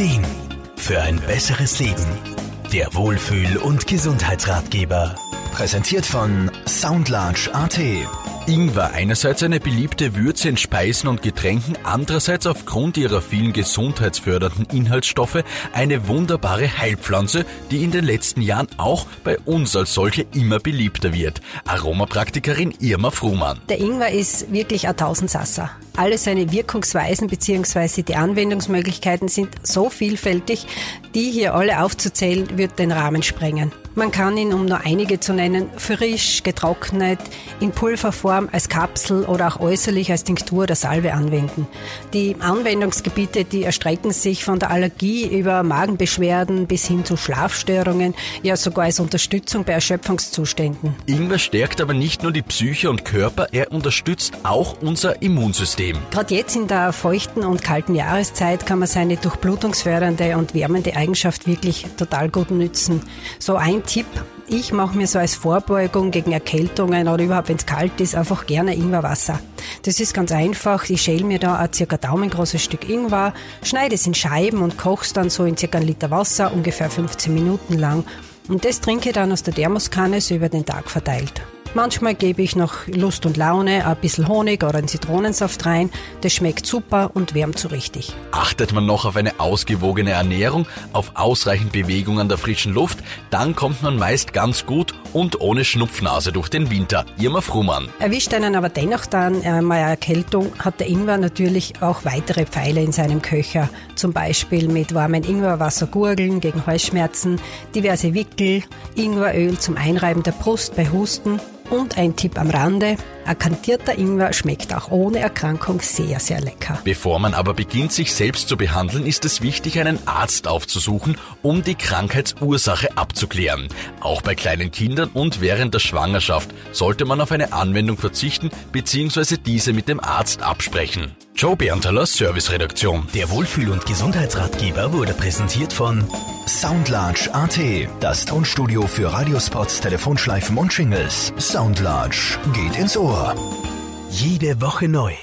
Ideen für ein besseres Leben. Der Wohlfühl- und Gesundheitsratgeber. Präsentiert von Soundlarge AT. Ingwer einerseits eine beliebte Würze in Speisen und Getränken, andererseits aufgrund ihrer vielen gesundheitsfördernden Inhaltsstoffe eine wunderbare Heilpflanze, die in den letzten Jahren auch bei uns als solche immer beliebter wird. Aromapraktikerin Irma Fruhmann. Der Ingwer ist wirklich ein Tausendsasser. Alle seine Wirkungsweisen bzw. die Anwendungsmöglichkeiten sind so vielfältig, die hier alle aufzuzählen, wird den Rahmen sprengen. Man kann ihn, um nur einige zu nennen, frisch, getrocknet, in Pulverform, als Kapsel oder auch äußerlich als Tinktur oder Salbe anwenden. Die Anwendungsgebiete, die erstrecken sich von der Allergie über Magenbeschwerden bis hin zu Schlafstörungen, ja sogar als Unterstützung bei Erschöpfungszuständen. Ingwer stärkt aber nicht nur die Psyche und Körper, er unterstützt auch unser Immunsystem. Gerade jetzt in der feuchten und kalten Jahreszeit kann man seine durchblutungsfördernde und wärmende Eigenschaft wirklich total gut nützen. So ein Tipp, ich mache mir so als Vorbeugung gegen Erkältungen oder überhaupt, wenn es kalt ist, einfach gerne Ingwerwasser. Das ist ganz einfach. Ich schäle mir da ein circa daumengroßes Stück Ingwer, schneide es in Scheiben und koche es dann so in circa einen Liter Wasser, ungefähr 15 Minuten lang. Und das trinke ich dann aus der Thermoskanne so über den Tag verteilt. Manchmal gebe ich noch Lust und Laune ein bisschen Honig oder einen Zitronensaft rein. Das schmeckt super und wärmt so richtig. Achtet man noch auf eine ausgewogene Ernährung, auf ausreichend Bewegung an der frischen Luft, dann kommt man meist ganz gut und ohne Schnupfnase durch den Winter. Irma Fruhmann. Erwischt einen aber dennoch dann äh, mal eine Erkältung, hat der Ingwer natürlich auch weitere Pfeile in seinem Köcher. Zum Beispiel mit warmem Ingwerwasser gurgeln gegen Halsschmerzen, diverse Wickel, Ingweröl zum Einreiben der Brust bei Husten und ein Tipp am Rande, ein kantierter Ingwer schmeckt auch ohne Erkrankung sehr, sehr lecker. Bevor man aber beginnt, sich selbst zu behandeln, ist es wichtig, einen Arzt aufzusuchen, um die Krankheitsursache abzuklären. Auch bei kleinen Kindern und während der Schwangerschaft sollte man auf eine Anwendung verzichten bzw. diese mit dem Arzt absprechen. Joe Berntaler, Serviceredaktion. Der Wohlfühl- und Gesundheitsratgeber wurde präsentiert von Soundlarge AT. Das Tonstudio für Radiospots, Telefonschleifen und Shingles. Soundlarge geht ins Ohr. Jede Woche neu.